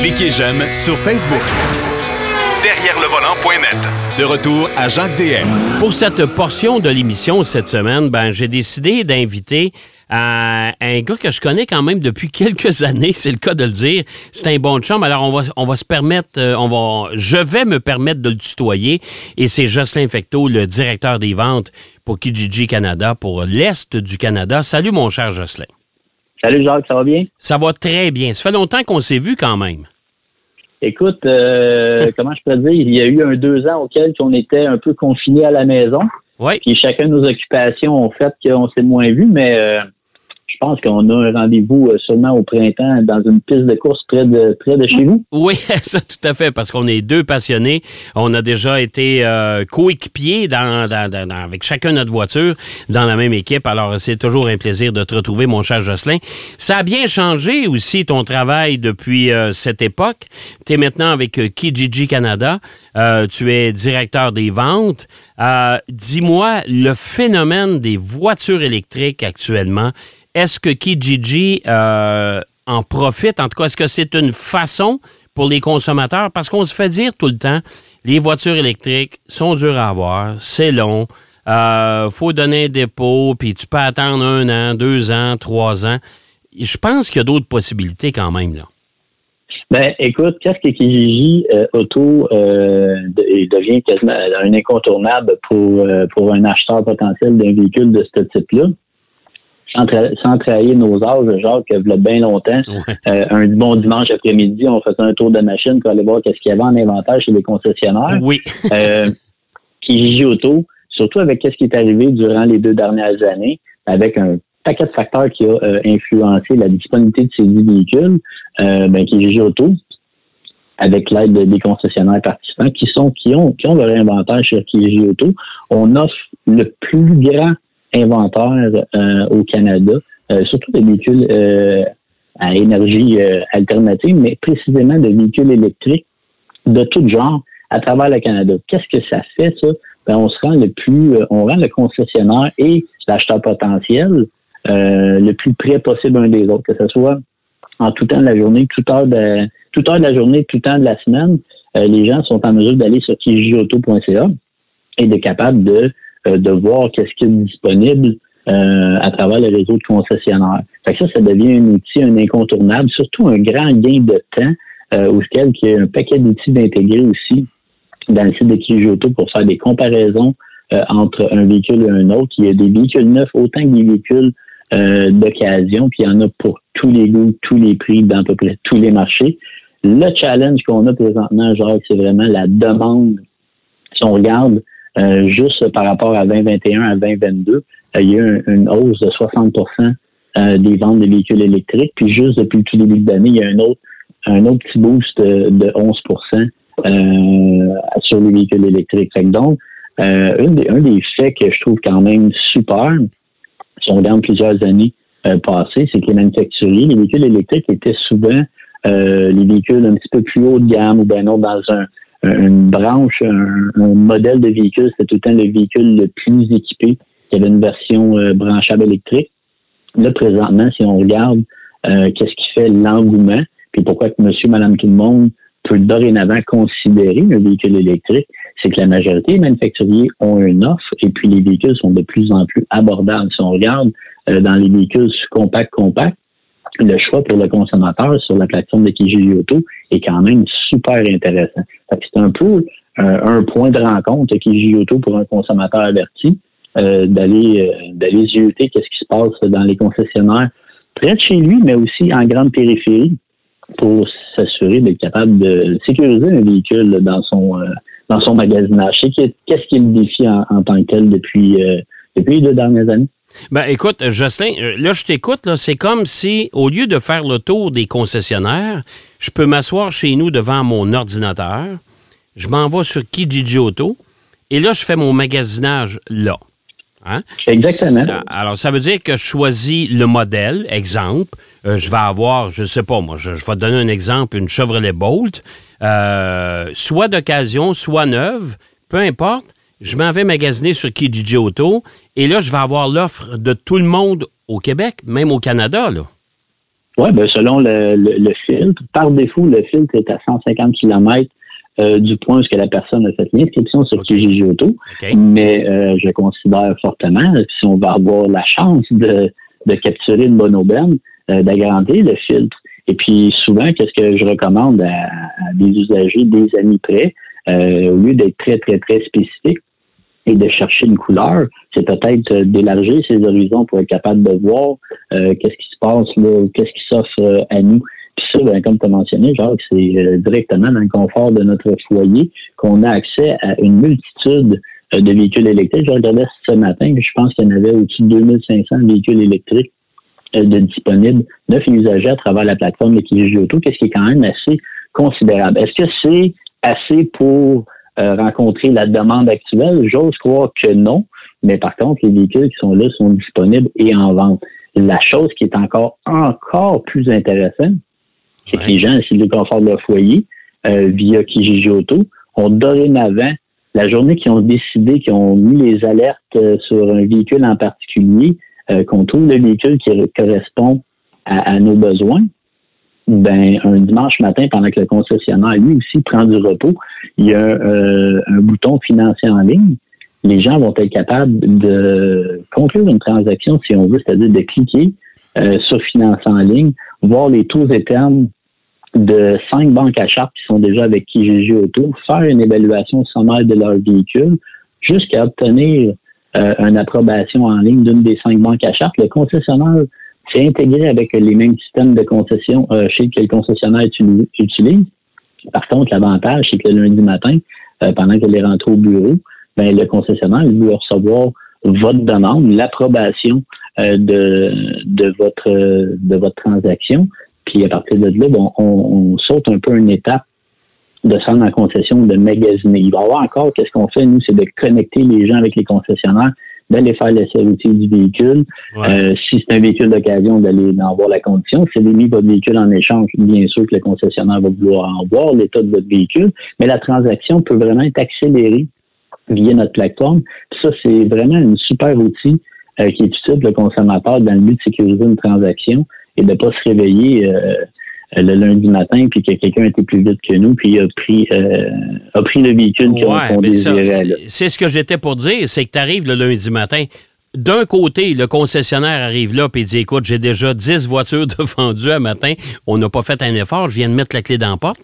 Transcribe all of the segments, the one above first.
Cliquez j'aime sur Facebook. Derrière le volant.net. De retour à Jacques DM. Pour cette portion de l'émission cette semaine, ben, j'ai décidé d'inviter euh, un gars que je connais quand même depuis quelques années, c'est le cas de le dire. C'est un bon chum. Alors, on va, on va se permettre, euh, on va, je vais me permettre de le tutoyer. Et c'est Jocelyn Fecteau, le directeur des ventes pour Kijiji Canada, pour l'Est du Canada. Salut, mon cher Jocelyn. Salut Jacques, ça va bien? Ça va très bien. Ça fait longtemps qu'on s'est vu quand même. Écoute, euh, comment je peux dire, il y a eu un deux ans auquel on était un peu confinés à la maison. Oui. Puis chacun de nos occupations ont fait qu'on s'est moins vu, mais euh, je pense qu'on a un rendez-vous seulement au printemps dans une piste de course près de, chez vous. Oui, ça tout à fait, parce qu'on est deux passionnés. On a déjà été euh, coéquipiers avec chacun notre voiture dans la même équipe. Alors, c'est toujours un plaisir de te retrouver, mon cher Jocelyn. Ça a bien changé aussi ton travail depuis euh, cette époque. Tu es maintenant avec euh, Kijiji Canada. Euh, tu es directeur des ventes. Dis-moi, le phénomène des voitures électriques actuellement, est-ce que Kijiji euh, en profite? En tout cas, est-ce que c'est une façon pour les consommateurs? Parce qu'on se fait dire tout le temps, les voitures électriques sont dures à avoir, c'est long, euh, faut donner un dépôt, puis tu peux attendre un an, deux ans, trois ans. Je pense qu'il y a d'autres possibilités quand même. Là. Ben, écoute, qu'est-ce que Kijiji euh, Auto euh, devient quasiment un incontournable pour, pour un acheteur potentiel d'un véhicule de ce type-là? Sans, tra- sans trahir nos âges, il y a bien longtemps, Ouais. euh, un bon dimanche après-midi, on faisait un tour de machine pour aller voir qu'est-ce qu'il y avait en inventaire chez les concessionnaires. Oui. euh, Kijiji Auto, surtout avec ce qui est arrivé durant les deux dernières années, avec un paquet de facteurs qui a euh, influencé la disponibilité de ces véhicules, euh, ben, Kijiji Auto, avec l'aide de- des concessionnaires participants qui sont qui ont qui ont leur inventaire chez Kijiji Auto, on offre le plus grand inventaire euh, au Canada, euh, surtout des véhicules euh, à énergie alternative, mais précisément de véhicules électriques de tout genre à travers le Canada. Qu'est-ce que ça fait, ça? Ben, on se rend le plus, on rend le concessionnaire et l'acheteur potentiel euh, le plus près possible un des autres, que ce soit en tout temps de la journée, toute heure de, toute heure de la journée, tout temps de la semaine. Euh, les gens sont en mesure d'aller sur kijioto.ca et d'être capable de, de voir qu'est-ce qui est disponible euh, à travers le réseau de concessionnaires. Fait que ça, ça devient un outil, un incontournable, surtout un grand gain de temps euh, auquel il y a un paquet d'outils d'intégrer aussi dans le site de Kijiji Auto pour faire des comparaisons euh, entre un véhicule et un autre. Il y a des véhicules neufs autant que des véhicules euh, d'occasion, puis il y en a pour tous les goûts, tous les prix, dans peu près tous les marchés. Le challenge qu'on a présentement, genre, c'est vraiment la demande. Si on regarde euh, juste par rapport à 2021 à 2022, euh, il y a eu un- une hausse de 60% euh, des ventes de véhicules électriques. Puis juste depuis le tout début de l'année, il y a un autre, un autre petit boost de, de 11 euh, sur les véhicules électriques. Fait que donc, un, des, faits que je trouve quand même super, si on regarde plusieurs années passées, c'est que les manufacturiers, les véhicules électriques étaient souvent les véhicules un petit peu plus haut de gamme ou bien non dans un- une branche, un, un modèle de véhicule, c'était tout le temps le véhicule le plus équipé qui avait une version euh, branchable électrique. Là, présentement, si on regarde euh, qu'est-ce qui fait l'engouement, puis pourquoi que monsieur, madame, tout le monde peut dorénavant considérer un véhicule électrique, c'est que la majorité des manufacturiers ont une offre et puis les véhicules sont de plus en plus abordables. Si on regarde euh, dans les véhicules compact compact, le choix pour le consommateur sur la plateforme de Kijiji Auto est quand même super intéressant. C'est un peu euh, un point de rencontre Kijiji Auto pour un consommateur averti euh, d'aller euh, d'aller zioter qu'est-ce qui se passe dans les concessionnaires près de chez lui, mais aussi en grande périphérie pour s'assurer d'être capable de sécuriser un véhicule dans son euh, dans son magasinage. Qu'est-ce qui est le défi en, en tant que tel depuis depuis les deux dernières années? Ben écoute, Jocelyn, euh, là je t'écoute, là, c'est comme si au lieu de faire le tour des concessionnaires, je peux m'asseoir chez nous devant mon ordinateur, je m'en vais sur Kijiji Auto et là je fais mon magasinage là. Hein? Exactement. Ça- alors, ça veut dire que je choisis le modèle, exemple. euh, je vais avoir, je sais pas, moi, je, je vais te donner un exemple, une Chevrolet Bolt, euh, soit d'occasion, soit neuve, peu importe. Je m'en vais magasiner sur Kijiji Auto et là, je vais avoir l'offre de tout le monde au Québec, même au Canada. Là. Oui, ben selon le, le, filtre. Par défaut, le filtre est à 150 km euh, du point où la personne a fait l'inscription sur Kijiji Auto. Mais euh, je considère fortement, si on va avoir la chance de, de capturer une bonne aubaine, euh, d'agrandir le filtre. Et puis souvent, qu'est-ce que je recommande à, des usagers, des amis près, au lieu d'être très, très, très spécifique, et de chercher une couleur, c'est peut-être d'élargir ses horizons pour être capable de voir qu'est-ce qui se passe là, qu'est-ce qui s'offre à nous. Puis ça, ben, comme tu as mentionné, genre, c'est euh, directement dans le confort de notre foyer qu'on a accès à une multitude euh, de véhicules électriques. Je regardais ce matin, je pense qu'il y en avait au-dessus de 2500 véhicules électriques euh, de disponibles, neuf usagers à travers la plateforme de Kijiji Auto, qu'est-ce qui est quand même assez considérable. Est-ce que c'est assez pour rencontrer la demande actuelle? J'ose croire que non, mais par contre, les véhicules qui sont là sont disponibles et en vente. La chose qui est encore, encore plus intéressante, c'est que les gens, s'ils le confort de leur foyer, euh, via Kijiji Auto, ont dorénavant, la journée qu'ils ont décidé, qu'ils ont mis les alertes euh, sur un véhicule en particulier, euh, qu'on trouve le véhicule qui correspond à, nos besoins, ben un dimanche matin, pendant que le concessionnaire lui aussi prend du repos, il y a un bouton financier en ligne. Les gens vont être capables de conclure une transaction, si on veut, c'est-à-dire de cliquer sur financer en ligne, voir les taux éternes de cinq banques à charte qui sont déjà avec Kijiji Auto, faire une évaluation sommaire de leur véhicule jusqu'à obtenir euh, une approbation en ligne d'une des cinq banques à charte. Le concessionnaire s'est intégré avec les mêmes systèmes de concession euh, chez que le concessionnaire utilise. Par contre, l'avantage, c'est que le lundi matin, euh, pendant qu'elle est rentrée au bureau, ben, le concessionnaire il va recevoir votre demande, l'approbation de, de votre de votre transaction. Puis à partir de là, bon, on, saute un peu une étape de centre en concession, de magasiner. Il va y avoir encore, qu'est-ce qu'on fait, nous, c'est de connecter les gens avec les concessionnaires, d'aller faire l'essai routier du véhicule. Euh, si c'est un véhicule d'occasion, d'aller en voir la condition. Si vous mis votre véhicule en échange, bien sûr que le concessionnaire va vouloir en voir l'état de votre véhicule, mais la transaction peut vraiment être accélérée via notre plateforme. ça, c'est vraiment un super outil euh, qui est utile pour le consommateur dans le but de sécuriser une transaction et de ne pas se réveiller euh, le lundi matin puis que quelqu'un était plus vite que nous puis a pris euh, a pris le véhicule qu'on désirait. C'est ce que j'étais pour dire, c'est que tu arrives le lundi matin. D'un côté, le concessionnaire arrive là et dit Écoute, j'ai déjà 10 voitures de vendues un matin, on n'a pas fait un effort, je viens de mettre la clé dans la porte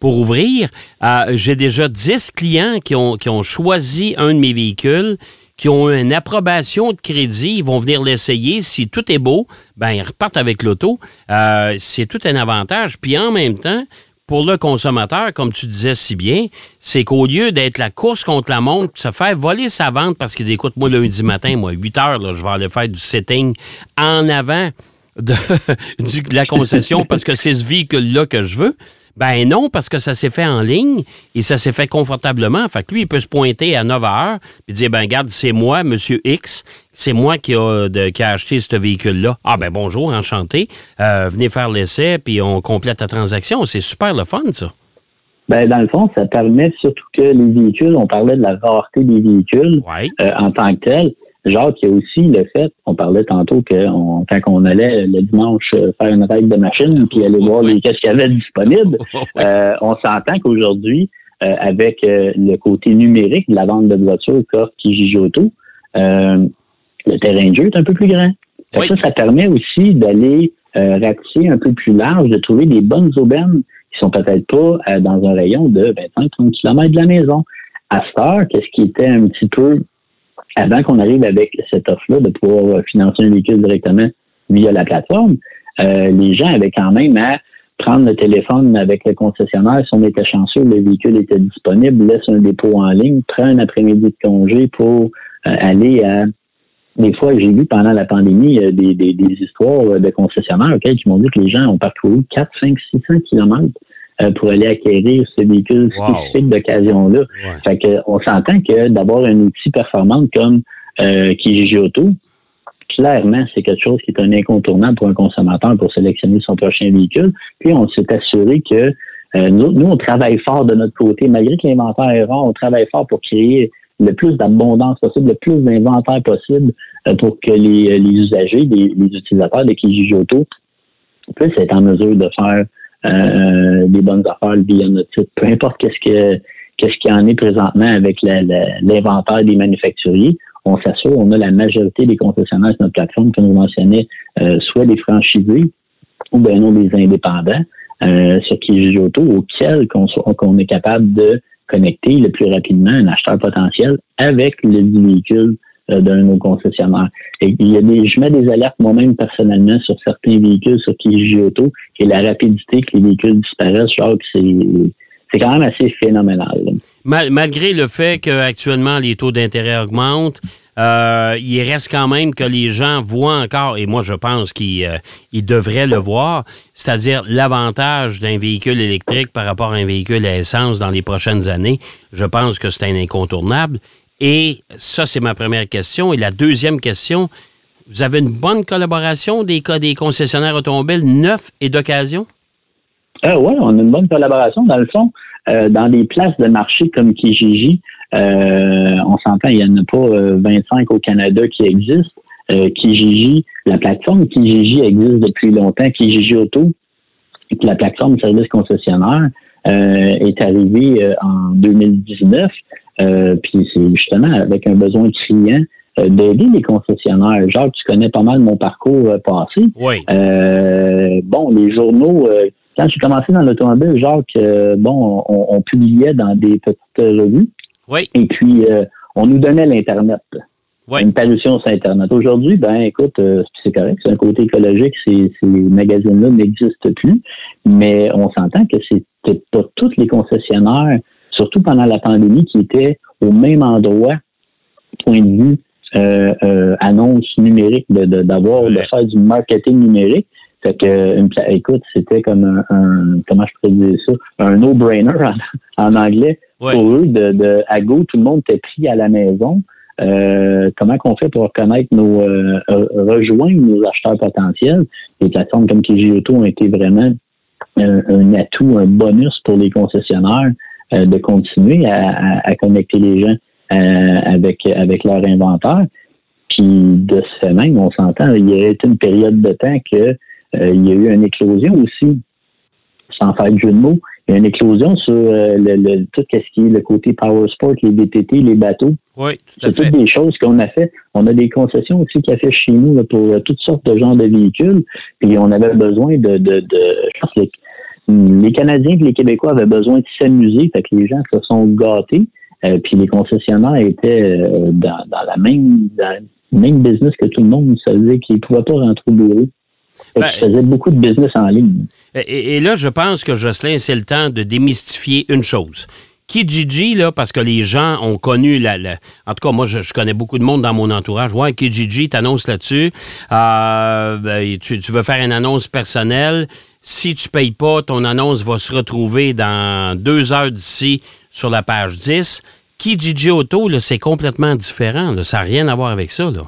pour ouvrir. Euh, j'ai déjà 10 clients qui ont, qui ont choisi un de mes véhicules qui ont une approbation de crédit, ils vont venir l'essayer. Si tout est beau, ben ils repartent avec l'auto. Euh, c'est tout un avantage. Puis en même temps, pour le consommateur, comme tu disais si bien, c'est qu'au lieu d'être la course contre la montre, se faire voler sa vente parce qu'il dit écoute, moi, lundi matin, moi, 8 heures, je vais aller faire du setting en avant de la concession parce que c'est ce véhicule-là que je veux. Ben non, parce que ça s'est fait en ligne et ça s'est fait confortablement. Fait que lui, il peut se pointer à 9 heures et dire, ben regarde, c'est moi, Monsieur X, c'est moi qui a, qui a acheté ce véhicule-là. Ah ben bonjour, enchanté. Euh, venez faire l'essai, puis on complète la transaction. C'est super le fun, ça. Ben, dans le fond, ça permet surtout que les véhicules, on parlait de la rareté des véhicules euh, en tant que tel. Jacques, il y a aussi le fait, on parlait tantôt que on, quand on allait le dimanche euh, faire une règle de machine puis aller voir les qu'est-ce qu'il y avait disponible, euh, on s'entend qu'aujourd'hui, euh, avec le côté numérique de la vente de voitures qu'offre Kijiji Auto, le terrain de jeu est un peu plus grand. Ça, ça permet aussi d'aller ratisser un peu plus large, de trouver des bonnes aubaines qui sont peut-être pas dans un rayon de 25-30 km de la maison. À cette heure, qu'est-ce qui était un petit peu avant qu'on arrive avec cette offre-là de pouvoir financer un véhicule directement via la plateforme, euh, les gens avaient quand même à prendre le téléphone avec le concessionnaire. Si on était chanceux, le véhicule était disponible, laisse un dépôt en ligne, prend un après-midi de congé pour euh, aller à des fois, j'ai vu pendant la pandémie euh, des, des, histoires de concessionnaires qui m'ont dit que les gens ont parcouru 4, 5, 600 kilomètres pour aller acquérir ce véhicule spécifique d'occasion-là. Fait que on s'entend que d'avoir un outil performant comme euh, Kijiji Auto, clairement, c'est quelque chose qui est un incontournable pour un consommateur pour sélectionner son prochain véhicule. Puis on s'est assuré que euh, nous, nous, on travaille fort de notre côté, malgré que l'inventaire est rare, on travaille fort pour créer le plus d'abondance possible, le plus d'inventaire possible euh, pour que les, les usagers, les, les utilisateurs de Kijiji Auto puisse être en mesure de faire euh, des bonnes affaires notre site. Peu importe qu'est-ce que qu'est-ce qu'il y en est présentement avec l'inventaire des manufacturiers, on s'assure, on a la majorité des concessionnaires sur notre plateforme, comme vous mentionnez, euh, soit des franchisés ou bien non des indépendants euh, sur Kijiji Auto, auxquels qu'on est capable de connecter le plus rapidement un acheteur potentiel avec le véhicule euh, d'un de nos concessionnaires. Et il y a des, je mets des alertes moi-même personnellement sur certains véhicules sur Kijiji Auto et la rapidité que les véhicules disparaissent, genre que c'est c'est quand même assez phénoménal. malgré le fait qu'actuellement les taux d'intérêt augmentent, euh, il reste quand même que les gens voient encore, et moi je pense qu'ils euh, devraient le voir, c'est-à-dire l'avantage d'un véhicule électrique par rapport à un véhicule à essence dans les prochaines années. Je pense que c'est un incontournable. Et ça, c'est ma première question. Et la deuxième question, vous avez une bonne collaboration des, des concessionnaires automobiles neufs et d'occasion? Euh, oui, on a une bonne collaboration. Dans le fond, euh, dans des places de marché comme Kijiji, euh, on s'entend, il n'y en a pas 25 au Canada qui existent. Kijiji, la plateforme Kijiji existe depuis longtemps. Kijiji Auto, la plateforme service concessionnaire, est arrivée en 2019. Puis c'est justement avec un besoin criant d'aider les concessionnaires. Genre, tu connais pas mal mon parcours passé. Oui. bon, les journaux quand j'ai commencé dans l'automobile, genre que bon, on, publiait dans des petites revues. Oui. Et puis euh, on nous donnait l'Internet. Oui. Une parution sur Internet. Aujourd'hui, ben écoute, euh, c'est correct, c'est un côté écologique, ces, ces magazines-là n'existent plus, mais on s'entend que c'était pas tous les concessionnaires, surtout pendant la pandémie, qui étaient au même endroit, point de vue euh, annonce numérique, d'avoir, de, de faire du marketing numérique. Fait que, écoute, c'était comme un, comment je pourrais dire ça, un no-brainer en, anglais pour eux. De, de, à go, tout le monde était pris à la maison. Euh, comment qu'on fait pour reconnaître nos, euh, rejoindre nos acheteurs potentiels? Les plateformes comme Kijioto ont été vraiment un, atout, un bonus pour les concessionnaires euh, de continuer à, à, connecter les gens avec, avec leur inventaire. Puis de ce fait même, on s'entend, il y a été une période de temps que euh, il y a eu une éclosion aussi, sans faire de jeu de mots, il y a une éclosion sur euh, le, tout ce qui est le côté power sport, les BTT, les bateaux. Oui, tout à C'est toutes des choses qu'on a fait. On a des concessions aussi qui a fait chez nous pour euh, toutes sortes de genres de véhicules. Puis on avait besoin de, de, de je pense que les, Canadiens et les Québécois avaient besoin de s'amuser, fait que les gens se sont gâtés. puis les concessionnaires étaient dans, la même même business que tout le monde. Ça veut dire qu'ils ne pouvaient pas rentrer au bureau. Ben, faisait beaucoup de business en ligne. Et, là, je pense que Jocelyn, c'est le temps de démystifier une chose. Kijiji, là, parce que les gens ont connu la. En tout cas, moi, je, connais beaucoup de monde dans mon entourage. Ouais, Kijiji, t'annonces là-dessus. Euh, ben, tu, veux faire une annonce personnelle. Si tu payes pas, ton annonce va se retrouver dans deux heures d'ici sur la page 10. Kijiji Auto, c'est complètement différent. Ça n'a rien à voir avec ça. Là.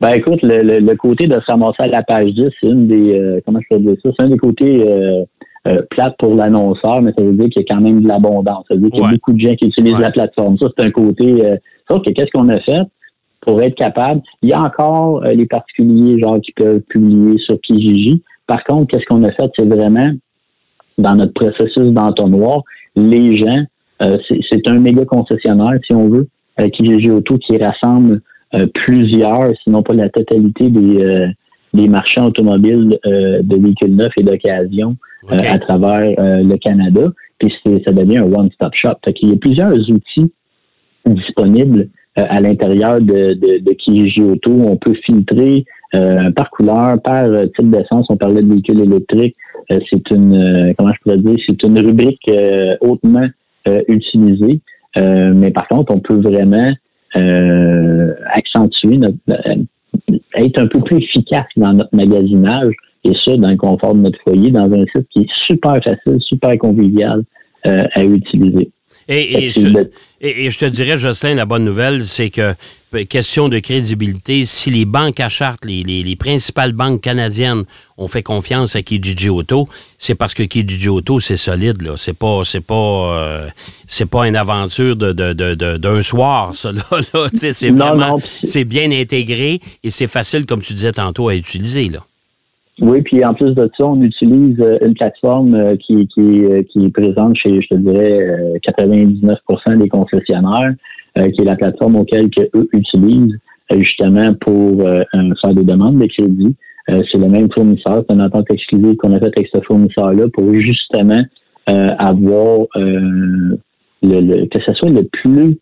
Ben écoute, le, le, côté de se ramasser à la page 10, c'est une des euh, comment je peux dire ça, c'est un des côtés euh, euh, plates pour l'annonceur, mais ça veut dire qu'il y a quand même de l'abondance. Ça veut dire qu'il y a beaucoup de gens qui utilisent la plateforme. Ça, c'est un côté euh, sauf que qu'est-ce qu'on a fait pour être capable? Il y a encore les particuliers, genre, qui peuvent publier sur Kijiji. Par contre, qu'est-ce qu'on a fait? C'est vraiment dans notre processus d'entonnoir, les gens, c'est un méga concessionnaire, si on veut, Kijiji Auto, qui rassemble euh, plusieurs, sinon pas la totalité des, euh, des marchands automobiles euh, de véhicules neufs et d'occasion à travers le Canada. Puis ça devient un one-stop shop. Fait Il y a plusieurs outils disponibles à l'intérieur de, de, de Auto. On peut filtrer par couleur, par type d'essence. On parlait de véhicules électriques. c'est une, comment je pourrais dire, c'est une rubrique hautement utilisée. mais par contre, on peut vraiment euh, accentuer notre, euh, être un peu plus efficace dans notre magasinage et ça dans le confort de notre foyer, dans un site qui est super facile, super convivial euh, à utiliser. Et, je, te dirais, Jocelyn, la bonne nouvelle, c'est que, question de crédibilité, si les banques à charte, les, principales banques canadiennes ont fait confiance à Kijiji Auto, c'est parce que Kijiji Auto, c'est solide, là. C'est pas, c'est pas, euh, c'est pas une aventure de, d'un soir, ça, là. C'est vraiment, c'est bien intégré et c'est facile, comme tu disais tantôt, à utiliser, là. Oui, puis en plus de ça, on utilise une plateforme qui, qui, qui est présente chez, je te dirais, 99% des concessionnaires, qui est la plateforme auquel que eux utilisent justement pour faire des demandes de crédit. c'est le même fournisseur, c'est une entente exclusive qu'on a fait avec ce fournisseur-là pour justement avoir le, que ce soit le plus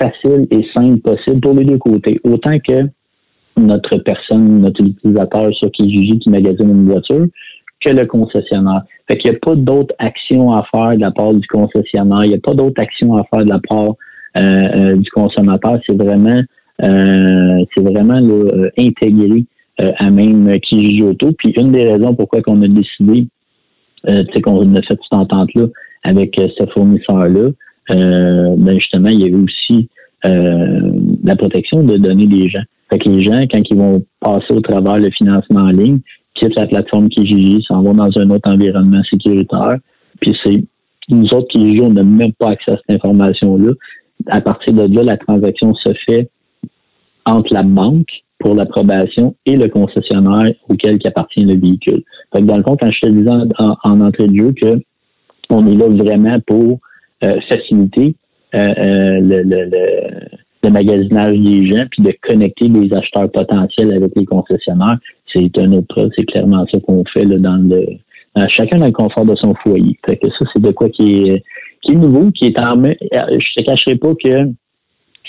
facile et simple possible pour les deux côtés. Autant que notre personne, notre utilisateur sur Kijiji qui magasine une voiture que le concessionnaire. Fait qu'il n'y a pas d'autres actions à faire de la part du concessionnaire, il n'y a pas d'autres actions à faire de la part euh, euh, du consommateur. C'est vraiment euh, c'est vraiment intégré à même Kijiji Auto. Puis une des raisons pourquoi on a décidé c'est qu'on a fait cette entente-là avec ce fournisseur-là, ben justement, il y avait aussi la protection de données des gens. Fait que les gens, quand ils vont passer au travers le financement en ligne, quittent la plateforme Kijiji, s'en vont dans un autre environnement sécuritaire. Puis c'est nous autres Kijiji, on n'a même pas accès à cette information-là. À partir de là, la transaction se fait entre la banque pour l'approbation et le concessionnaire auquel appartient le véhicule. Fait que dans le fond, quand je te disais en, entrée de jeu que on est là vraiment pour euh, faciliter euh, euh, le, le le magasinage des gens, puis de connecter les acheteurs potentiels avec les concessionnaires, c'est un autre c'est clairement ça qu'on fait là, dans le chacun dans le confort de son foyer. Fait que ça, c'est de quoi qui est qui est nouveau, qui est en je te cacherai pas que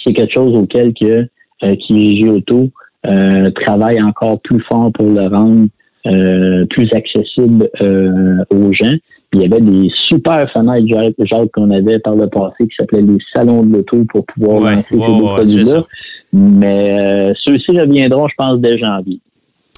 c'est quelque chose auquel que euh, qui Auto euh, travaille encore plus fort pour le rendre euh, plus accessible euh, aux gens. Il y avait des super fenêtres Jacques qu'on avait par le passé qui s'appelaient les salons de l'auto pour pouvoir lancer ces produits-là. Mais euh, ceux-ci reviendront, je pense, dès janvier.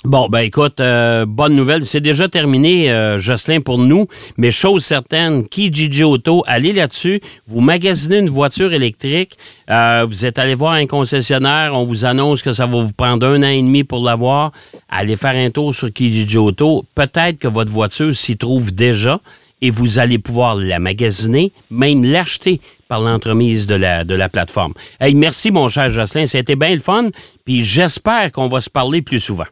Bon, ben écoute, euh, bonne nouvelle. C'est déjà terminé, euh, Jocelyn, pour nous. Mais chose certaine, Kijiji Auto, allez là-dessus. Vous magasinez une voiture électrique. Euh, vous êtes allé voir un concessionnaire. On vous annonce que ça va vous prendre un an et demi pour l'avoir. Allez faire un tour sur Kijiji Auto. Peut-être que votre voiture s'y trouve déjà et vous allez pouvoir la magasiner, même l'acheter par l'entremise de la, de la plateforme. Hey, merci, mon cher Jocelyn. C'était bien le fun. Puis j'espère qu'on va se parler plus souvent.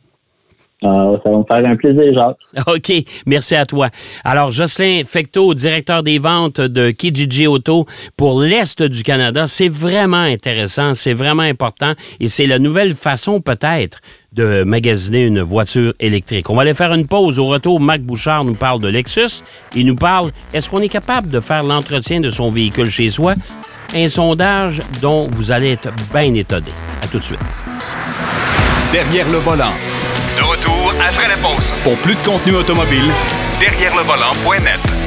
Ah, ça va me faire un plaisir, Jacques. OK. Merci à toi. Alors, Jocelyn Fecto, directeur des ventes de Kijiji Auto pour l'Est du Canada, c'est vraiment intéressant, c'est vraiment important et c'est la nouvelle façon peut-être de magasiner une voiture électrique. On va aller faire une pause. Au retour, Marc Bouchard nous parle de Lexus. Il nous parle, est-ce qu'on est capable de faire l'entretien de son véhicule chez soi? Un sondage dont vous allez être bien étonné. À tout de suite. Derrière le volant. De retour après la pause. Pour plus de contenu automobile, derrière le volant.net.